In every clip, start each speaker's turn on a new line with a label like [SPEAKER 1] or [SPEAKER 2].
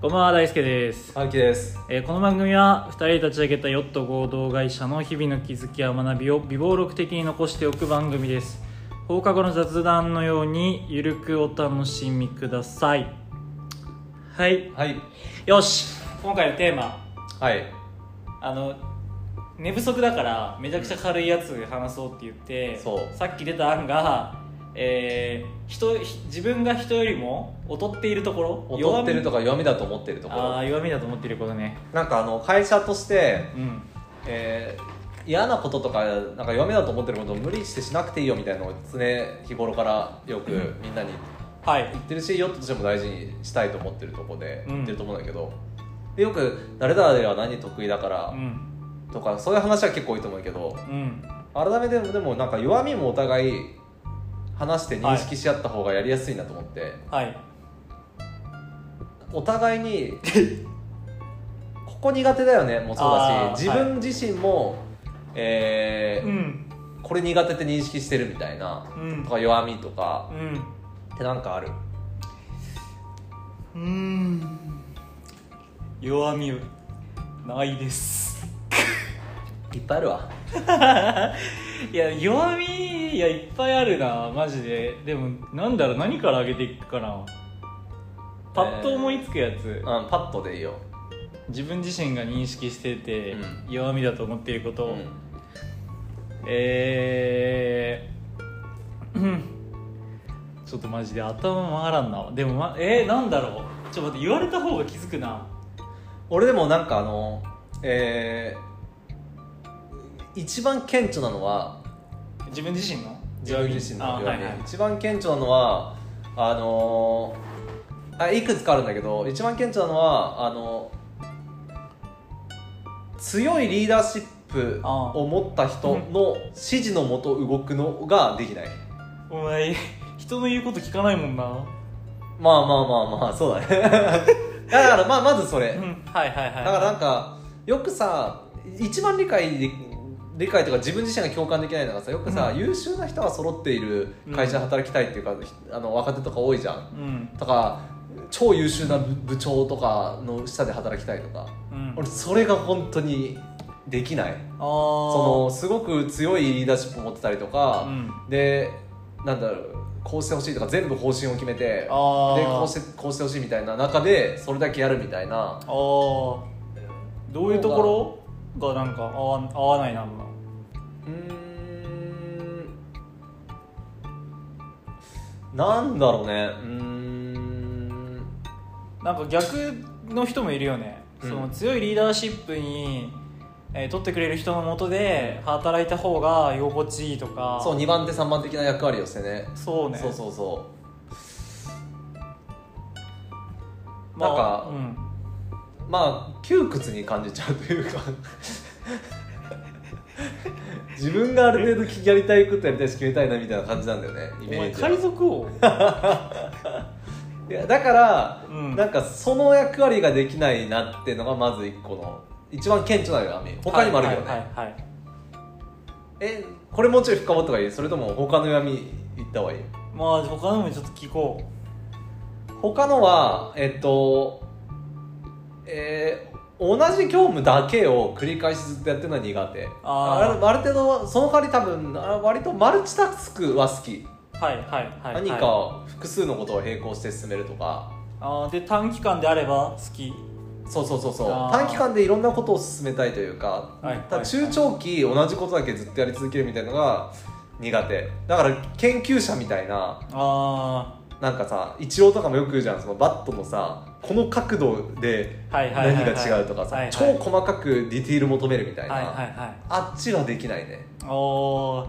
[SPEAKER 1] こんばんは大輔です、
[SPEAKER 2] 春樹です。
[SPEAKER 1] えーこの番組は2人で立ち上げたヨット合同会社の日々の気づきや学びを微暴録的に残しておく番組です。放課後の雑談のようにゆるくお楽しみください。はい。
[SPEAKER 2] はい。
[SPEAKER 1] よし。今回のテーマ。
[SPEAKER 2] はい。
[SPEAKER 1] あの寝不足だからめちゃくちゃ軽いやつ話そうって言って
[SPEAKER 2] そう。
[SPEAKER 1] さっき出た案が、えー人ひ自分が人よりも劣っているところ
[SPEAKER 2] 劣ってると
[SPEAKER 1] か
[SPEAKER 2] か弱みだと思ってるところ。
[SPEAKER 1] ああ弱みだと思っていることね。
[SPEAKER 2] なんかあの会社として、
[SPEAKER 1] うん。
[SPEAKER 2] えー嫌なこととかなんか弱みだと思ってることを無理してしなくていいよみたいなのを常日頃からよく
[SPEAKER 1] うん。
[SPEAKER 2] みんなに
[SPEAKER 1] はい。
[SPEAKER 2] 言ってるしヨットとしても大事にしたいと思ってるとこで
[SPEAKER 1] うん。
[SPEAKER 2] 言ってると思うんだけど、でよく誰々は何得意だから
[SPEAKER 1] うん。
[SPEAKER 2] とかそういう話は結構多いと思うけど。
[SPEAKER 1] うん。
[SPEAKER 2] 改めてでもなんか弱みもお互い話して認識し合った方がやりやすいなと思って、
[SPEAKER 1] はい。
[SPEAKER 2] お互いにここ苦手だよねもそう
[SPEAKER 1] あー
[SPEAKER 2] だし自分自身も、えー
[SPEAKER 1] うん。
[SPEAKER 2] これ苦手って認識してるみたいな
[SPEAKER 1] うん。
[SPEAKER 2] とか弱みとか
[SPEAKER 1] うん。
[SPEAKER 2] ってなんかある？
[SPEAKER 1] うん。弱みないです
[SPEAKER 2] いっぱいあるわ。
[SPEAKER 1] いや弱みいやいっぱいあるなマジで。でもなんだろう何から上げていくかな。パッと思いつくやつ、
[SPEAKER 2] うんパッとでいいよ、
[SPEAKER 1] 自分自身が認識してて、
[SPEAKER 2] うん。
[SPEAKER 1] 弱みだと思っていること、
[SPEAKER 2] うん。
[SPEAKER 1] えーうん。ちょっとマジで頭回らんな。でも、ま、えー、なんだろう。ちょっと待って言われた方が気づくな。
[SPEAKER 2] 俺でもなんかあのえー一番顕著なのは
[SPEAKER 1] 自分自身の？
[SPEAKER 2] 自分自身の
[SPEAKER 1] はいはい。
[SPEAKER 2] 一番顕著なのはあのーあいくつかあるんだけど一番顕著なのはあの強いリーダーシップを持った人の指示のもと動くのができない。
[SPEAKER 1] お前人の言うこと聞かないもんな。
[SPEAKER 2] まあまあまあまあそうだね。だからまあまずそれ。
[SPEAKER 1] うん。はいはいはい
[SPEAKER 2] だからなんかよくさ一番理解で理解とか自分自身が共感できないのがさよくさ、
[SPEAKER 1] うん。
[SPEAKER 2] 優秀な人が揃っている会社で働きたいっていうか、あの若手とか多いじゃん。
[SPEAKER 1] うん。
[SPEAKER 2] とか超優秀な部部長とかの下で働きたいとか。
[SPEAKER 1] うん。
[SPEAKER 2] 俺それが本当にできない。
[SPEAKER 1] あ
[SPEAKER 2] そ
[SPEAKER 1] の
[SPEAKER 2] のすごく強いリーダーシップを持ってたりとか、
[SPEAKER 1] うん。
[SPEAKER 2] でなんだろうこうしてほしいとか全部方針を決めてでこうしてこうしてほしいみたいな中でそれだけやるみたいな。
[SPEAKER 1] あー。どういうところがなんか合わ合わないな
[SPEAKER 2] なんだろうね。うーん。
[SPEAKER 1] なんか逆の人もいるよね、
[SPEAKER 2] うん。
[SPEAKER 1] その強いリーダーシップに、えー取ってくれる人のもとで働いた方が居心地いいとか。
[SPEAKER 2] そう2番手3番的な役割をしてね。
[SPEAKER 1] そうね。
[SPEAKER 2] そうそうそ
[SPEAKER 1] まあ
[SPEAKER 2] なんか
[SPEAKER 1] うん。
[SPEAKER 2] うまあ窮屈に感じちゃうというか自分がある程度やりたいことやりたいし決めたいなみたいな感じなんだよねイメージは。
[SPEAKER 1] 海賊王？
[SPEAKER 2] いやだから、
[SPEAKER 1] うん。
[SPEAKER 2] なんかその役割ができないなっていうのがまず一個の一番顕著な弱み他にもあるけどね、
[SPEAKER 1] はいはいはい
[SPEAKER 2] えこれもうちょい深掘った方がいい？それとも他の弱み言った方がいい？
[SPEAKER 1] まあ他のもちょっと聞こ
[SPEAKER 2] 他のはえっとえー同じ業務だけを繰り返しずっとやってるのは苦手。
[SPEAKER 1] あー。
[SPEAKER 2] あるある程度その代わり多分あ割とマルチタスクは好き、
[SPEAKER 1] うはいはいはいはい。
[SPEAKER 2] 何か複数のことを並行して進めるとか。
[SPEAKER 1] あーで短期間であれば好き？
[SPEAKER 2] そうそうそうそう。短期間でいろんなことを進めたいというか、
[SPEAKER 1] はい
[SPEAKER 2] 中長期同じことだけずっとやり続けるみたいなのが苦手。だから研究者みたいな。
[SPEAKER 1] あ
[SPEAKER 2] なんかさイチローとかもよく言うじゃん。そのバットのさこの角度で何
[SPEAKER 1] はい
[SPEAKER 2] が違うとかさ、超細かくディティール求めるみたいな、
[SPEAKER 1] はいはいはい。
[SPEAKER 2] あっちはできないね。
[SPEAKER 1] おー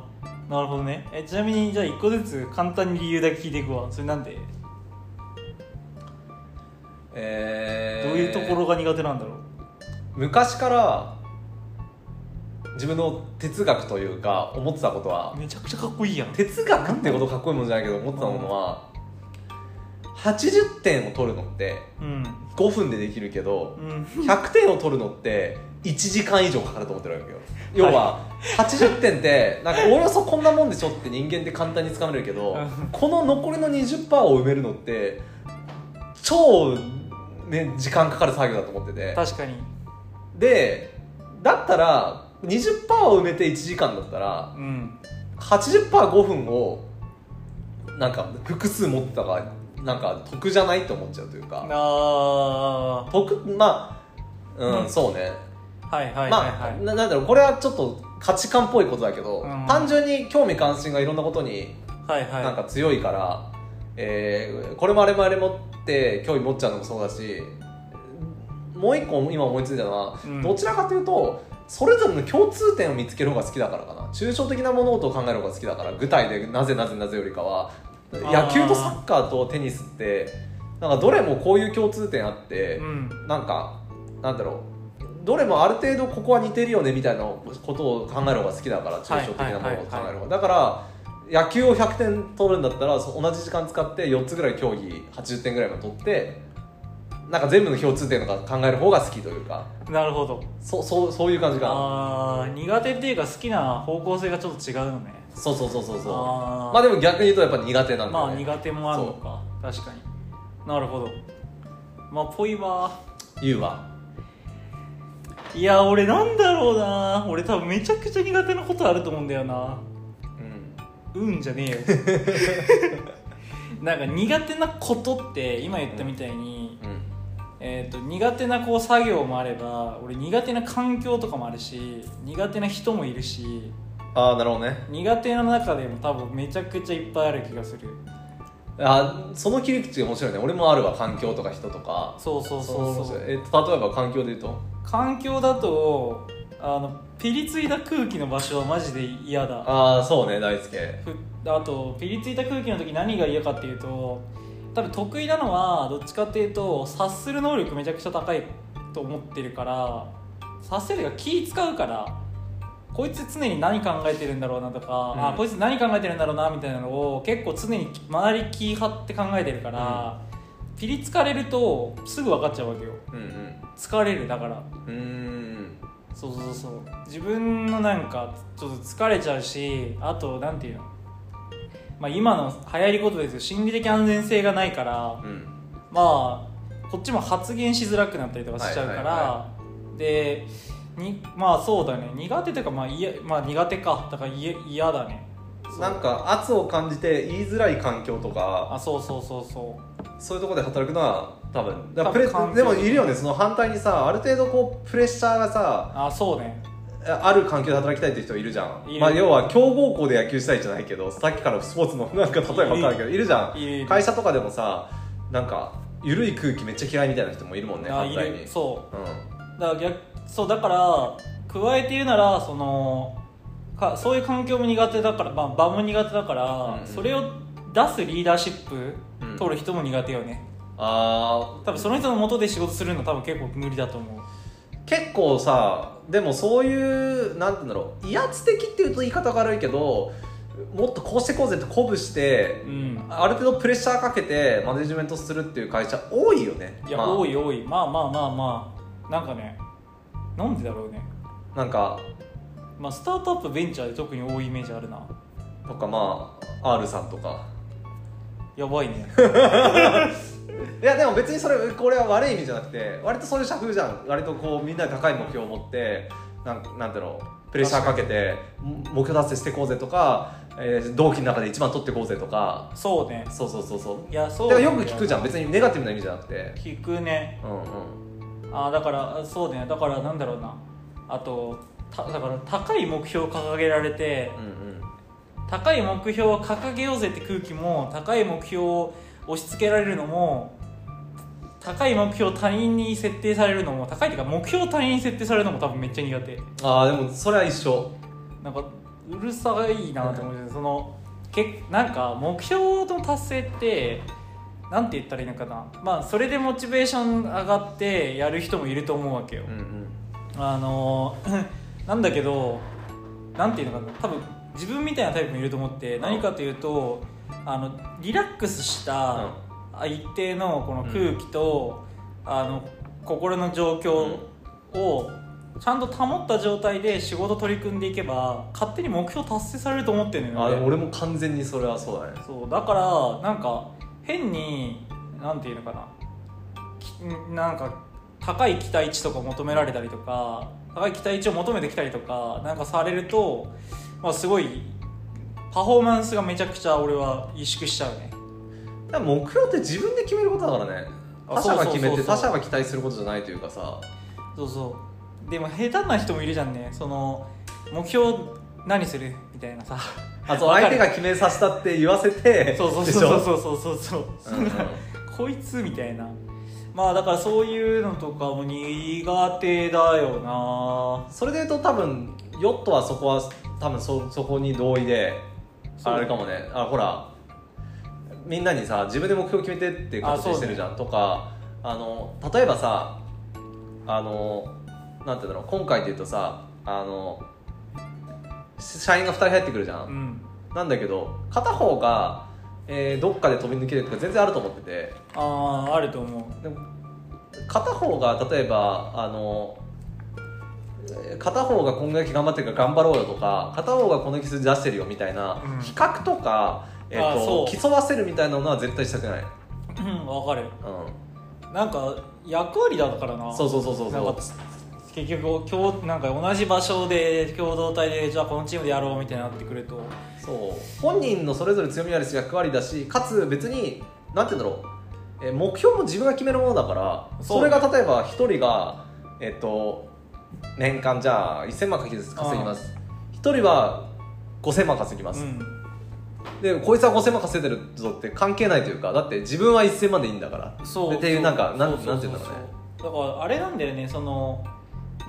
[SPEAKER 1] なるほどね。えちなみにじゃあ一個ずつ簡単に理由だけ聞いていくわ。それなんで？
[SPEAKER 2] えー
[SPEAKER 1] どういうところが苦手なんだろう？
[SPEAKER 2] 昔から自分の哲学というか思ってたことは
[SPEAKER 1] めちゃくちゃかっこいいやん。
[SPEAKER 2] 哲学ってことかっこいいものじゃないけど思ってたものは80点を取るのって
[SPEAKER 1] うん。
[SPEAKER 2] 5分でできるけど
[SPEAKER 1] うん。
[SPEAKER 2] 100点を取るのって1時間以上かかると思ってるわけよ。要は80点ってなんかおおよそこんなもんでしょって人間って簡単につかめるけど
[SPEAKER 1] うん。
[SPEAKER 2] この残りの20%を埋めるのって超ね、時間かかる作業だと思ってて。
[SPEAKER 1] 確かに。
[SPEAKER 2] でだったら20%を埋めて1時間だったら
[SPEAKER 1] うん。
[SPEAKER 2] 80%5 分をなんか複数持ってたがなんか得じゃないって思っちゃうというか。
[SPEAKER 1] あ
[SPEAKER 2] 得まあうん、
[SPEAKER 1] うん。
[SPEAKER 2] そうね。
[SPEAKER 1] あはいはいはい
[SPEAKER 2] ま
[SPEAKER 1] はい、
[SPEAKER 2] あななんだろうこれはちょっと価値観っぽいことだけど、
[SPEAKER 1] うん。
[SPEAKER 2] 単純に興味関心がいろんなことに
[SPEAKER 1] はいはい。
[SPEAKER 2] なんか強いから、えーこれもあれもあれもって興味持っちゃうのもそうだしもう一個今思いついたのは、
[SPEAKER 1] うん。
[SPEAKER 2] どちらかというとそれぞれの共通点を見つける方が好きだからかな。抽象的な物事を考える方が好きだから具体でなぜなぜなぜよりかは
[SPEAKER 1] ー
[SPEAKER 2] 野球とサッカーとテニスってなんかどれもこういう共通点あって、
[SPEAKER 1] うん。
[SPEAKER 2] なんかなんだろう。どれもある程度ここは似てるよねみたいなことを考える方が好きだから抽象的なものを考える方が。だから野球を100点取るんだったらそ同じ時間使って4つぐらい競技80点ぐらいも取ってなんか全部の共通点とか考える方が好きというか。
[SPEAKER 1] なるほど。
[SPEAKER 2] そうそうそういう感じかな。
[SPEAKER 1] ああ苦手っていうか好きな方向性がちょっと違うのね
[SPEAKER 2] そうそうそうそうそう。
[SPEAKER 1] あー。
[SPEAKER 2] まあでも逆に言うとやっぱ苦手なんだ
[SPEAKER 1] まあ
[SPEAKER 2] よね
[SPEAKER 1] 苦手もあるのか。確かに。なるほど。まあぽいわ
[SPEAKER 2] 言うはい
[SPEAKER 1] や俺なんだろうな。俺多分めちゃくちゃ苦手なことあると思うんだよな。
[SPEAKER 2] うん。
[SPEAKER 1] うんじゃねえよ。なんか苦手なことって今言ったみたいに、
[SPEAKER 2] うん。
[SPEAKER 1] えー、と苦手なこう作業もあれば俺苦手な環境とかもあるし苦手な人もいるし
[SPEAKER 2] ああなるほどね。
[SPEAKER 1] 苦手な中でも多分めちゃくちゃいっぱいある気がする。
[SPEAKER 2] あその切り口が面白いね。俺もあるわ環境とか人とか。
[SPEAKER 1] そうそうそうそう。
[SPEAKER 2] え例えば環境で言うと？
[SPEAKER 1] 環境だとあのピリついた空気の場所はマジで嫌だ。
[SPEAKER 2] ああそうね大輔。
[SPEAKER 1] ふあとピリついた空気の時何が嫌かっていうと多分得意なのはどっちかっていうと察する能力めちゃくちゃ高いと思ってるから察せるが気使うからこいつ常に何考えてるんだろうなとか、
[SPEAKER 2] うん。
[SPEAKER 1] あこいつ何考えてるんだろうなみたいなのを結構常に周り気張って考えてるから、ピリつかれるとすぐ分かっちゃうわけよ。
[SPEAKER 2] うん
[SPEAKER 1] 疲れるだから。
[SPEAKER 2] う
[SPEAKER 1] そうそうそう。自分のなんかちょっと疲れちゃうしあとなんていうのまあ今の流行りことですよ。心理的安全性がないから
[SPEAKER 2] うん。
[SPEAKER 1] まあこっちも発言しづらくなったりとかしちゃうから、
[SPEAKER 2] はいはいは
[SPEAKER 1] でにまあそうだね。苦手というかまあいや、まあ、苦手か。だから嫌嫌だね。
[SPEAKER 2] なんか圧を感じて言いづらい環境とか
[SPEAKER 1] あそうそうそうそう。
[SPEAKER 2] そういうところで働くのは多分だプレでもいるよね。その反対にさある程度こうプレッシャーがさ
[SPEAKER 1] あそうね。
[SPEAKER 2] ある環境で働きたいっていう人いるじゃん。まあ、要は強豪校で野球したいじゃないけどさっきからスポーツのなんか例えば分かるけどいるじゃん。会社とかでもさなんか緩い空気めっちゃ嫌いみたいな人もいるもんね反対に。
[SPEAKER 1] るそう。
[SPEAKER 2] うん。
[SPEAKER 1] だから逆そうだから加えて言うならそのかそういう環境も苦手だから、まあ、場も苦手だから、
[SPEAKER 2] うんうん
[SPEAKER 1] それを出すリーダーシップ
[SPEAKER 2] うん。
[SPEAKER 1] 取る人も苦手よね、
[SPEAKER 2] あ
[SPEAKER 1] 多分その人の元で仕事するの多分結構無理だと思う。
[SPEAKER 2] ー結構さでもそういうなんて言うんだろう。威圧的っていうと言い方が悪いけどもっとこうしてこうぜって鼓舞して
[SPEAKER 1] うん。
[SPEAKER 2] ある程度プレッシャーかけてマネジメントするっていう会社多いよね。
[SPEAKER 1] いや、
[SPEAKER 2] まあ。
[SPEAKER 1] 多い多い。まあまあまあまあ。なんかねなんでだろうね。
[SPEAKER 2] なんか
[SPEAKER 1] まあスタートアップベンチャーで特に多いイメージあるな。
[SPEAKER 2] とかまあ R さんとか。
[SPEAKER 1] やばいね。
[SPEAKER 2] いやでも別にそれこれは悪い意味じゃなくて割とそういう社風じゃん。割とこうみんなで高い目標を持ってなんなんだろうプレッシャーかけて目標達成していこうぜとか、えー同期の中で一番取っていこうぜとか。
[SPEAKER 1] そうね。
[SPEAKER 2] そうそうそうそう。
[SPEAKER 1] いやそう
[SPEAKER 2] よく聞くじゃん。別にネガティブな意味じゃなくて。
[SPEAKER 1] 聞くね。
[SPEAKER 2] うんうん
[SPEAKER 1] あだからそうねだからなんだろうな。あとただから高い目標を掲げられて
[SPEAKER 2] うんうん。
[SPEAKER 1] 高い目標を掲げようぜって空気も高い目標を押し付けられるのも高い目標を他人に設定されるのも高いっていうか目標を他人に設定されるのも多分めっちゃ苦手。
[SPEAKER 2] ああでもそれは一緒。
[SPEAKER 1] なんかうるさいなと思ってそのけなんか目標の達成ってなんて言ったらいいのかな。まあそれでモチベーション上がってやる人もいると思うわけよ、
[SPEAKER 2] うんうん。
[SPEAKER 1] あの なんだけどなんていうのかな。多分自分みたいなタイプもいると思って何かというとあのリラックスしたあ一定のこの空気と、あの心の状況をちゃんと保った状態で仕事取り組んでいけば勝手に目標達成されると思ってるのよね。
[SPEAKER 2] 俺も完全にそれはそうだね。
[SPEAKER 1] そうだからなんか変になんていうのかな。なんか高い期待値とか求められたりとか高い期待値を求めてきたりとかなんかされると、まあ、すごいパフォーマンスがめちゃくちゃ俺は萎縮しちゃうね。
[SPEAKER 2] だ目標って自分で決めることだからね。
[SPEAKER 1] あ
[SPEAKER 2] 他者が決めて他者が期待することじゃないというかさ。
[SPEAKER 1] そうそう。でも下手な人もいるじゃんね。その目標何する？みたいなさ
[SPEAKER 2] あそう
[SPEAKER 1] わかる。
[SPEAKER 2] 相手が決めさせたって言わせて
[SPEAKER 1] そうそうそうそうそうそうそう。
[SPEAKER 2] ん
[SPEAKER 1] こいつみたいな。まあだからそういうのとかも苦手だよな。
[SPEAKER 2] それで言うと多分ヨットはそこは多分そそこに同意であれかもね。あほらみんなにさ自分で目標決めてって形してるじゃん、とかあの例えばさあのなんていうんだろう。今回で言うとさあの社員が2人入ってくるじゃん、
[SPEAKER 1] うん。
[SPEAKER 2] なんだけど片方が、えーどっかで飛び抜けるとか全然あると思ってて。
[SPEAKER 1] あああると思う。
[SPEAKER 2] でも片方が例えばあのえー片方がこんだけ頑張ってるから頑張ろうよとか片方がこの技術出してるよみたいな、
[SPEAKER 1] うん。
[SPEAKER 2] 比較とか、えーと競わせるみたいなのは絶対したくない、
[SPEAKER 1] うんわかる。
[SPEAKER 2] う
[SPEAKER 1] なんか役割だからな。
[SPEAKER 2] そうそうそうそうそう
[SPEAKER 1] 結局今日なんか同じ場所で共同体でじゃあこのチームでやろうみたいになってくると。
[SPEAKER 2] ん、そう。本人のそれぞれ強みあるし役割だしかつ別になんて言うんだろう、えー目標も自分が決めるものだから
[SPEAKER 1] そ
[SPEAKER 2] れが例えば一人がえっ、と年間じゃあ1000万稼ぎます。一人は5000万稼ぎます、
[SPEAKER 1] うん。
[SPEAKER 2] でこいつは5000万稼いでるぞって関係ないというかだって自分は1000万でいいんだから。
[SPEAKER 1] そう。
[SPEAKER 2] っていうなんかなんて言うんだろうね。
[SPEAKER 1] だからあれなんだよねその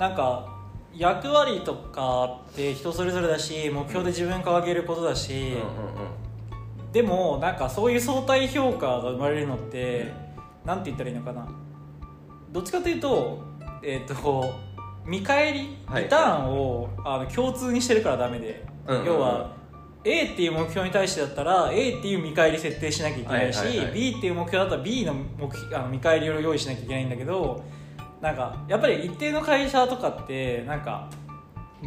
[SPEAKER 1] なんか役割とかって人それぞれだし目標で自分掲げることだし、
[SPEAKER 2] うん。うんうん
[SPEAKER 1] でもなんかそういう相対評価が生まれるのってなんて言ったらいいのかな。どっちかというとえっ、と見返り
[SPEAKER 2] はい。
[SPEAKER 1] リターンを、あの共通にしてるからダメで、
[SPEAKER 2] うんうんうん。
[SPEAKER 1] 要は A っていう目標に対してだったら A っていう見返り設定しなきゃいけないし、
[SPEAKER 2] はいはいはい。
[SPEAKER 1] B っていう目標だったら B の目標あの見返りを用意しなきゃいけないんだけどなんかやっぱり一定の会社とかってなんか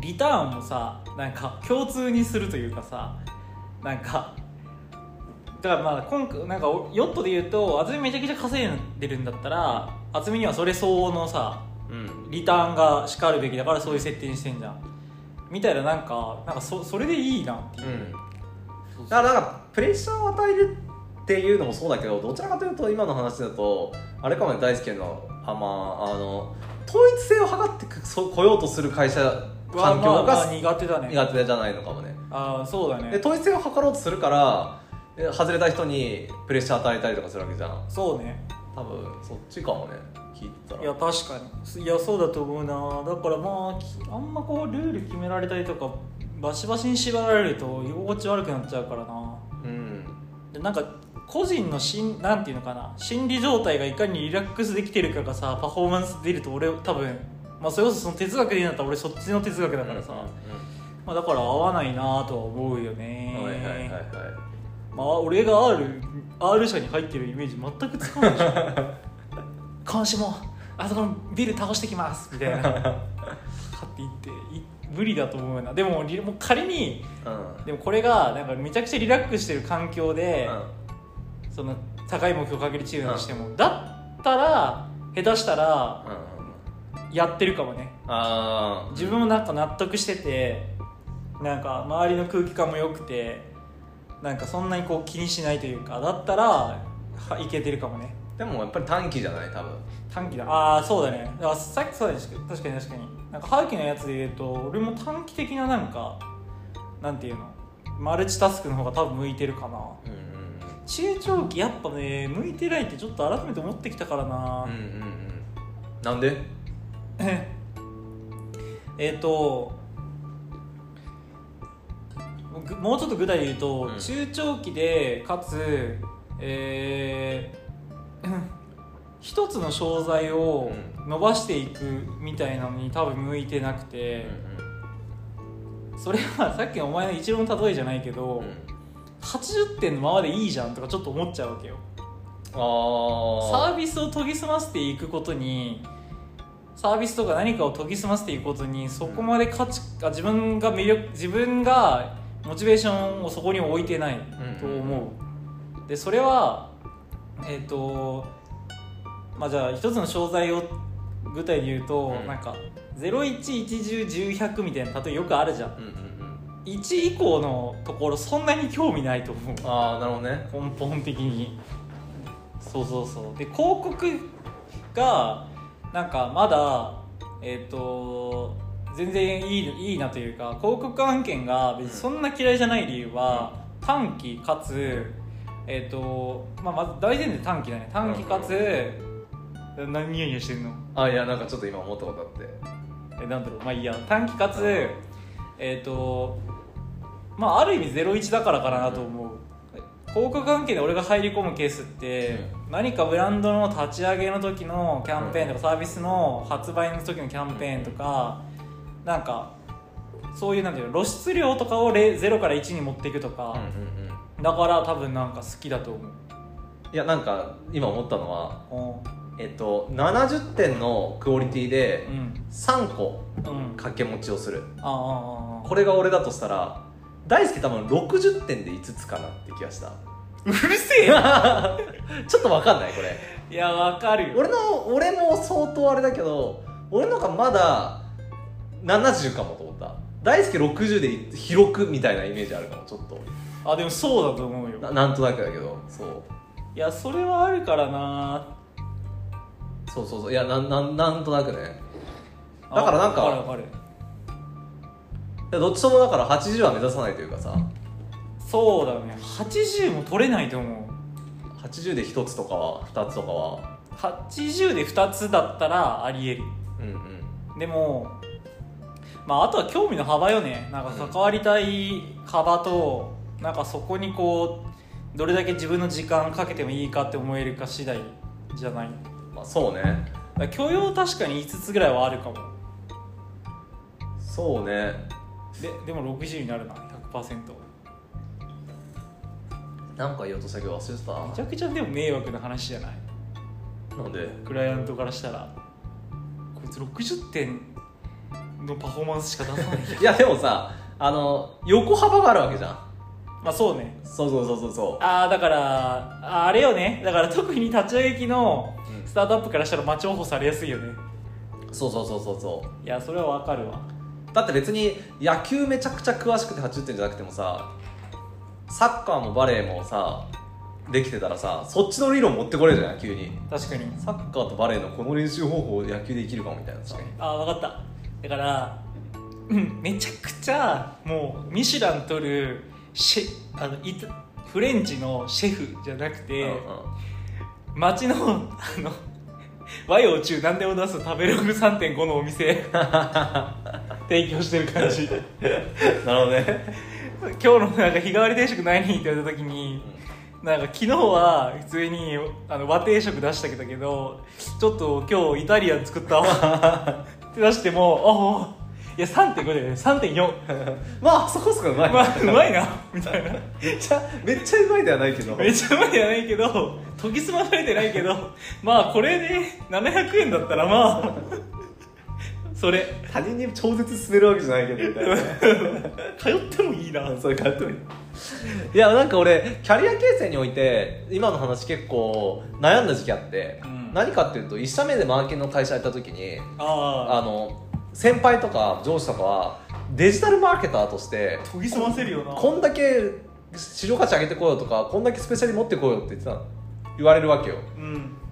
[SPEAKER 1] リターンもさなんか共通にするというかさなんかだからまあ今回なんかヨットで言うと渥美めちゃくちゃ稼いでるんだったら渥美にはそれ相応のさ
[SPEAKER 2] うん。
[SPEAKER 1] リターンがしかるべきだからそういう設定にしてんじゃん。みたいななんかなんかそそれでいいなっていう。う、
[SPEAKER 2] ん。
[SPEAKER 1] そうそう。
[SPEAKER 2] だからなんかプレッシャーを与えるっていうのもそうだけどどちらかというと今の話だとあれかもね大輔のあまああの統一性を図ってくそ来ようとする会社環境が
[SPEAKER 1] 苦手だね。
[SPEAKER 2] 苦手じゃないのかもね。
[SPEAKER 1] ああそうだね。
[SPEAKER 2] で統一性を図ろうとするからえ外れた人にプレッシャー与えたりとかするわけじゃん。
[SPEAKER 1] そうね。
[SPEAKER 2] 多分そっちかもね。聞いてたら。
[SPEAKER 1] いや確かに。いやそうだと思うな。だからまあきあんまこうルール決められたりとかバシバシに縛られると居心地悪くなっちゃうからな。
[SPEAKER 2] うん。
[SPEAKER 1] でなんか個人のしんなんていうのかな心理状態がいかにリラックスできてるかがさパフォーマンス出ると俺多分まあそれこそその哲学で言うんだったら俺そっちの哲学だからさ、まあ、だから合わないなとは思うよね。
[SPEAKER 2] はいはいはいはい。
[SPEAKER 1] まあ俺が R, R 社に入ってるイメージ全くつかないでしょ今週もあそこのビル倒してきますみたいな。買って言ってい無理だと思うな。でもリもう仮に
[SPEAKER 2] うん。
[SPEAKER 1] でもこれがなんかめちゃくちゃリラックスしてる環境で、
[SPEAKER 2] うん
[SPEAKER 1] その高い目標をかけるチームだとしても、だったら下手したら
[SPEAKER 2] うん。
[SPEAKER 1] やってるかもね。
[SPEAKER 2] あ
[SPEAKER 1] 自分もなんか納得しててなんか周りの空気感も良くてなんかそんなにこう気にしないというかだったらはいけてるかもね。
[SPEAKER 2] ーでもやっぱり短期じゃない？多分。
[SPEAKER 1] 短期だ。ああそうだね。ださっきそうだね。確かに確かに。なんかハウキのやつで言うと俺も短期的ななんかなんていうの？マルチタスクの方が多分向いてるかな。
[SPEAKER 2] うんうん
[SPEAKER 1] 中長期やっぱね向いてないってちょっと改めて思ってきたからな、
[SPEAKER 2] うんうんうん。なんで？
[SPEAKER 1] えっとぐもうちょっと具体で言うと、
[SPEAKER 2] うん。
[SPEAKER 1] 中長期でかつえー 一つの商材を伸ばしていくみたいなのに多分向いてなくて、それはさっきのお前の一郎の例えじゃないけど、
[SPEAKER 2] うんうん
[SPEAKER 1] 80点のままでいいじゃんとかちょっと思っちゃうわけよ。サ
[SPEAKER 2] あ
[SPEAKER 1] ー。ビスを研ぎ澄ませていくことにサービスとか何かを研ぎ澄ませていくことにそこまで価値あ自分が魅力自分がモチベーションをそこに置いてないと思う、でそれはえっ、とまあじゃあ一つの商材を具体で言うと、
[SPEAKER 2] うん。
[SPEAKER 1] なんか01110100100みたいな例えよくあるじゃん
[SPEAKER 2] うん。うんうん
[SPEAKER 1] 1以降のところそんなに興味ないと思う。
[SPEAKER 2] ああなるほどね。
[SPEAKER 1] 根本的に。そうそうそう。で広告がなんかまだえっ、と全然いいいいなというか広告案件が別にそんな嫌いじゃない理由は、短期かつえっ、と、まあ、まず大前提短期だね。短期かつ、何ニヤニヤしてんの？
[SPEAKER 2] あいやなんかちょっと今思ったことあって。
[SPEAKER 1] えなんだろう。まあいいや。短期かつえっ、とまあある意味01だからかなと思う、広告関係で俺が入り込むケースって、何かブランドの立ち上げの時のキャンペーンとか、サービスの発売の時のキャンペーンとか、なんかそういうなんていうの露出量とかを0 0から1に持っていくとか、だから多分なんか好きだと思う。
[SPEAKER 2] いやなんか今思ったのは
[SPEAKER 1] う。ん
[SPEAKER 2] えっと70点のクオリティで
[SPEAKER 1] うん。
[SPEAKER 2] 3個
[SPEAKER 1] うん。
[SPEAKER 2] 掛け持ちをする。これが俺だとしたら大輔多分60点で5つかなって気がした。
[SPEAKER 1] うるせえよ。
[SPEAKER 2] ちょっとわかんないこれ。
[SPEAKER 1] いやわかるよ。
[SPEAKER 2] 俺の俺も相当あれだけど俺のがまだ70かもと思った。大輔60で広くみたいなイメージあるかもちょっと。
[SPEAKER 1] あでもそうだと思うよ。
[SPEAKER 2] ななんとなくだけどそう。
[SPEAKER 1] いやそれはあるからな。
[SPEAKER 2] そうそうそう。いやなんなんなんとなくね。だからなんか
[SPEAKER 1] あわるわかる
[SPEAKER 2] どっちともだから80は目指さないというかさ。
[SPEAKER 1] そうだね。80も取れないと思う。
[SPEAKER 2] 80で1つとかは2つとかは。
[SPEAKER 1] 80で2つだったらありえる。
[SPEAKER 2] うんうん。
[SPEAKER 1] でもまああとは興味の幅よね。なんか関わりたい幅となんかそこにこうどれだけ自分の時間かけてもいいかって思えるか次第じゃない。
[SPEAKER 2] まあそうね。
[SPEAKER 1] ら許容確かに5つぐらいはあるかも。
[SPEAKER 2] そうね
[SPEAKER 1] ででも60になるな100%
[SPEAKER 2] なんか言おうとしたけど忘れてた？
[SPEAKER 1] めちゃくちゃでも迷惑な話じゃない？
[SPEAKER 2] なんで？
[SPEAKER 1] クライアントからしたら。こいつ60点のパフォーマンスしか出さない
[SPEAKER 2] いやでもさあの横幅があるわけじゃん。
[SPEAKER 1] まあそうね。
[SPEAKER 2] そうそうそうそうそ
[SPEAKER 1] ああだからああれよね。だから特に立ち上げ期の
[SPEAKER 2] うん。
[SPEAKER 1] スタートアップからしたら待ち重宝されやすいよね。
[SPEAKER 2] うそうそうそうそうそう。
[SPEAKER 1] いやそれはわかるわ
[SPEAKER 2] だって別に野球めちゃくちゃ詳しくて80点じゃなくてもさサッカーもバレーもさできてたらさそっちの理論持ってこれるじゃん急に。
[SPEAKER 1] 確かに。
[SPEAKER 2] サッカーとバレーのこの練習方法野球で生きるかもみたいなさ。
[SPEAKER 1] ああ分かった。だからうんめちゃくちゃもうミシュラン取るシェあのイタフレンチのシェフじゃなくて、
[SPEAKER 2] うんうん。
[SPEAKER 1] 街のあの和洋中何でも出す食べログ3.5のお店 提供してる感じ。
[SPEAKER 2] なるほどね。
[SPEAKER 1] 今日のなんか日替わり定食何？って言われた時になんか昨日は普通にあの和定食出したけどけどちょっと今日イタリアン作ったわ。って出してもああいや3.5だよね。3.4
[SPEAKER 2] まあそこそこうまい、
[SPEAKER 1] まあうまいな。みたいな。
[SPEAKER 2] めっちゃめっちゃうまいではないけど。
[SPEAKER 1] めっちゃうまいじゃないけど研ぎ澄まされてないけどまあこれで700円だったらまあそれ。
[SPEAKER 2] 他人に超絶進めるわけじゃないけどみたいな。
[SPEAKER 1] 通ってもいいな。
[SPEAKER 2] それ買ってもいい。いやなんか俺キャリア形成において今の話結構悩んだ時期あって、
[SPEAKER 1] うん。
[SPEAKER 2] 何かっていうと1社目でマーケングの会社やった時に
[SPEAKER 1] あ
[SPEAKER 2] の先輩とか上司とかはデジタルマーケターとして
[SPEAKER 1] 研ぎ澄ませるよな。
[SPEAKER 2] こんだけ市場価値上げてこようとかこんだけスペシャリ持ってこようって言ってたの。言われるわけよ。
[SPEAKER 1] うん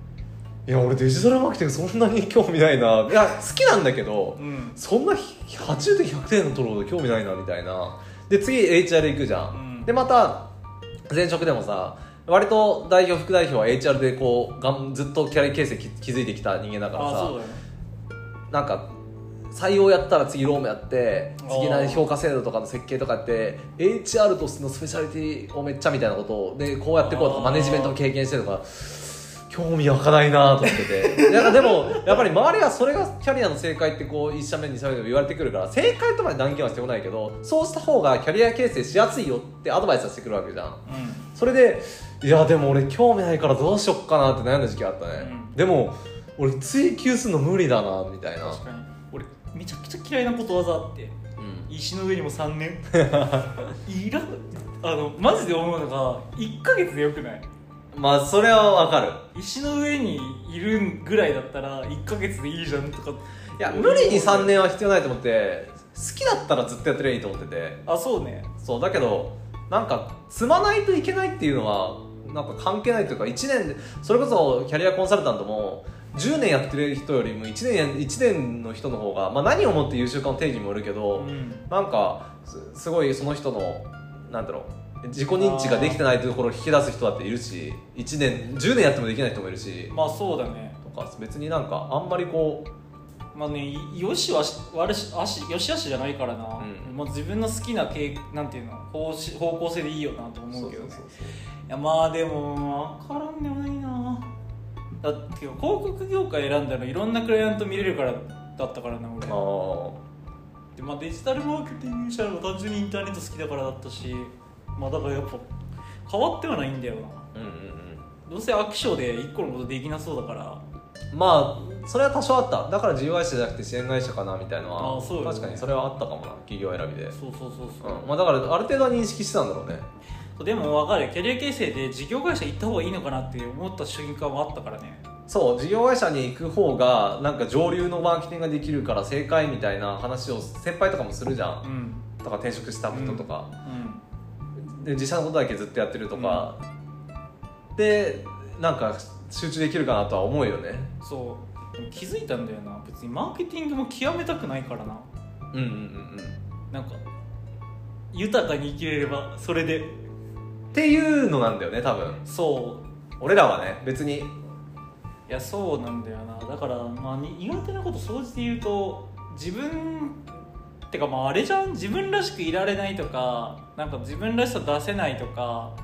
[SPEAKER 2] いや俺デジタルマーケティングそんなに興味ないな。いや好きなんだけど、
[SPEAKER 1] うん。
[SPEAKER 2] そんな80点100点の取るほど興味ないなみたいな。で次 HR 行くじゃん、
[SPEAKER 1] うん。
[SPEAKER 2] でまた前職でもさ割と代表副代表は HR でこうがんずっとキャリア形成き築いてきた人間だからさ。
[SPEAKER 1] ね。
[SPEAKER 2] なんか採用やったら次ロームやって次何評価制度とかの設計とかやって HR としてのスペシャリティをめっちゃみたいなことをでこうやってこうとかマネジメントを経験してるとか興味湧かないなと思ってて。だからでもやっぱり周りはそれがキャリアの正解ってこう1社目2社目でも言われてくるから正解とまで断言はしてこないけどそうした方がキャリア形成しやすいよってアドバイスはしてくるわけじゃん。
[SPEAKER 1] うん。
[SPEAKER 2] それでいやでも俺興味ないからどうしよっかなって悩んだ時期あったね、
[SPEAKER 1] うん。
[SPEAKER 2] でも俺追求するの無理だなみたいな。
[SPEAKER 1] 確かに。俺めちゃくちゃ嫌いなことわざあって
[SPEAKER 2] うん。
[SPEAKER 1] 石の上にも3年。いらんあのマジで思うのが1ヶ月でよくない？
[SPEAKER 2] まあそれはわかる。
[SPEAKER 1] 石の上にいるぐらいだったら1ヶ月でいいじゃんとか。
[SPEAKER 2] いや無理に3年は必要ないと思って好きだったらずっとやってりゃいいと思ってて。
[SPEAKER 1] あそうね。
[SPEAKER 2] そうだけどなんか積まないといけないっていうのはなんか関係ないというか1年でそれこそキャリアコンサルタントも10年やってる人よりも1年や1年の人の方が、まあ、何をもって優秀かの定義にもよるけど、
[SPEAKER 1] うん。
[SPEAKER 2] なんかすすごいその人のなんだろう自己認知ができてないところを引き出す人だっているし1年10年やってもできない人もいるし。
[SPEAKER 1] まあそうだね。
[SPEAKER 2] とか別になんかあんまりこう
[SPEAKER 1] まあねよしはし悪しあしよしあしじゃないからな、
[SPEAKER 2] うん。
[SPEAKER 1] もう自分の好きな系なんていうの方針方向性でいいよなと思うけどいやまあでも分からんでもないな。だって広告業界選んだのいろんなクライアント見れるからだったからな俺。
[SPEAKER 2] そう
[SPEAKER 1] で、まあ、デジタルマーケティングしたのも単純にインターネット好きだからだったしまあだからやっぱ変わってはないんだよな。
[SPEAKER 2] うんうんうん。
[SPEAKER 1] どうせ飽き性で一個のことできなそうだから。
[SPEAKER 2] まあそれは多少あった。だから事業会社じゃなくて支援会社かなみたいのは
[SPEAKER 1] あそうよね。
[SPEAKER 2] 確かにそれはあったかもな。企業選びで、
[SPEAKER 1] そうそうそうそう、
[SPEAKER 2] うん。まあ、だからある程度は認識してたんだろうね。
[SPEAKER 1] でも分かる。キャリア形成で事業会社行った方がいいのかなって思った瞬間もあったからね。
[SPEAKER 2] そう。事業会社に行く方がなんか上流のマーケティングができるから正解みたいな話を先輩とかもするじゃん。
[SPEAKER 1] うん。
[SPEAKER 2] とか転職した人とか、
[SPEAKER 1] うん
[SPEAKER 2] で自社のことだけずっとやってるとか、でなんか集中できるかなとは思うよね。
[SPEAKER 1] そう。気づいたんだよな。別にマーケティングも極めたくないからな。
[SPEAKER 2] うんうんうんうん。
[SPEAKER 1] なんか豊かに生きれればそれで。
[SPEAKER 2] っていうのなんだよね多分。
[SPEAKER 1] そう。
[SPEAKER 2] 俺らはね別に。
[SPEAKER 1] いやそうなんだよな。だから、まあ、に苦手なこと総じて言うと自分ってかまああれじゃん自分らしくいられないとかなんか自分らしさ出せないとか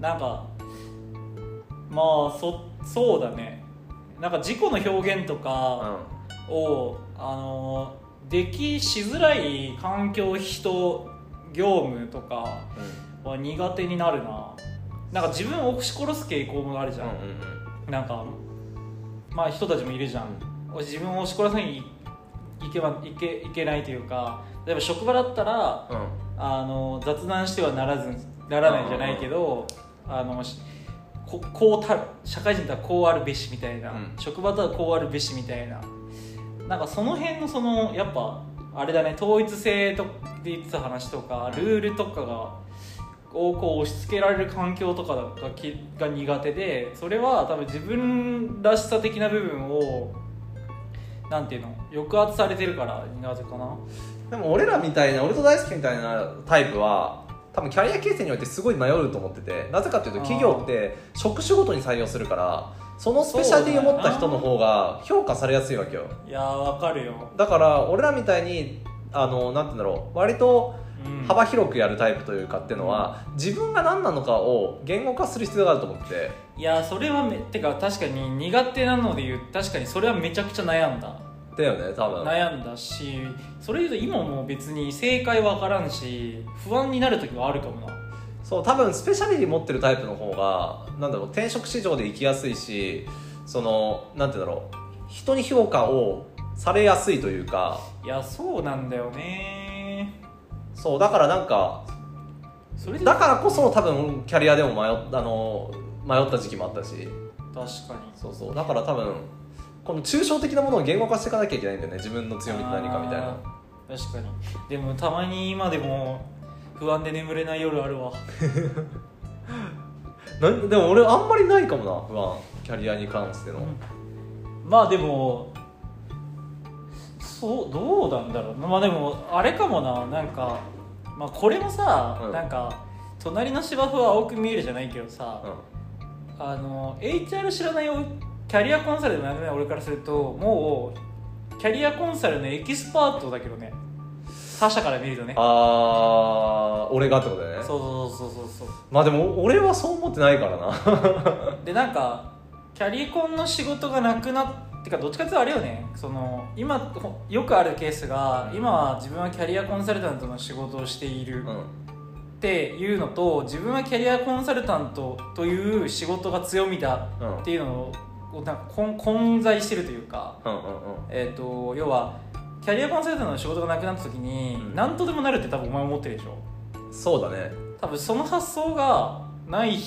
[SPEAKER 1] なんかまあそそうだね。なんか自己の表現とかを、あのできしづらい環境人業務とかは苦手になるな。なんか自分を押し殺す傾向もあるじゃん、
[SPEAKER 2] うんうんうん。
[SPEAKER 1] なんかまあ人たちもいるじゃん、自分を押し殺さにいけばいけいけないというか例えば職場だったら
[SPEAKER 2] うん。
[SPEAKER 1] あの雑談してはならずならないじゃないけどあのしここうたる社会人とはこうあるべしみたいな、
[SPEAKER 2] うん。
[SPEAKER 1] 職場とはこうあるべしみたいな。なんかその辺のそのやっぱあれだね統一性とで言ってた話とかルールとかがをこう押し付けられる環境とかがきが苦手でそれは多分自分らしさ的な部分をなんていうの抑圧されてるから苦手かな。
[SPEAKER 2] でも俺らみたいな俺と大好きみたいなタイプは多分キャリア形成においてすごい迷うと思っててなぜかというと企業って職種ごとに採用するからそのスペシャリティを持った人の方が評価されやすいわけよ。
[SPEAKER 1] いやーわかるよ、
[SPEAKER 2] だから俺らみたいにあのなんて言うんだろう割と
[SPEAKER 1] うん。
[SPEAKER 2] 幅広くやるタイプというかっていうのは、自分が何なのかを言語化する必要があると思ってて。
[SPEAKER 1] いやそれはめてか確かに苦手なので言う確かにそれはめちゃくちゃ悩んだ
[SPEAKER 2] だよね多分。
[SPEAKER 1] 悩んだしそれ言うと今も別に正解わからんし不安になる時はあるかもな
[SPEAKER 2] そう多分スペシャリティ持ってるタイプの方がなんだろう転職市場で生きやすいしそのなんて言うんだろう人に評価をされやすいというか。
[SPEAKER 1] いやそうなんだよね。
[SPEAKER 2] そうだからなんか
[SPEAKER 1] それで
[SPEAKER 2] だからこそ多分キャリアでも迷っあの迷った時期もあったし。
[SPEAKER 1] 確かに。
[SPEAKER 2] そうそうだから多分この抽象的なものを言語化していかなきゃいけないんだよね。自分の強みって何かみたいな。
[SPEAKER 1] 確かに。でもたまに今でも不安で眠れない夜あるわ。
[SPEAKER 2] なんでも俺あんまりないかもな。不安。キャリアに関しての、
[SPEAKER 1] まあでもそうどうなんだろう。まあでもあれかもな。なんかまあこれもさ、
[SPEAKER 2] うん。
[SPEAKER 1] なんか隣の芝生は青く見えるじゃないけどさ、
[SPEAKER 2] うん。
[SPEAKER 1] あの HR 知らないおキャリアコンサルでもない俺からするともうキャリアコンサルのエキスパートだけどね。他者から見るとね。
[SPEAKER 2] あー俺がってことだよね。
[SPEAKER 1] そうそうそうそうそう。
[SPEAKER 2] まあでも俺はそう思ってないからな。
[SPEAKER 1] でなんかキャリコンの仕事がなくなってかどっちかっていうとあれよね。その今ほよくあるケースが今は自分はキャリアコンサルタントの仕事をしている。
[SPEAKER 2] うん。
[SPEAKER 1] っていうのと自分はキャリアコンサルタントという仕事が強みだ
[SPEAKER 2] うん
[SPEAKER 1] っていうのをなんか混混在してるというか、
[SPEAKER 2] うんうん
[SPEAKER 1] えー、と要はキャリアコンサルタントの仕事がなくなった時に
[SPEAKER 2] うん。
[SPEAKER 1] 何とでもなるって多分お前思ってるでしょ。
[SPEAKER 2] うんそうだね。
[SPEAKER 1] 多分その発想がない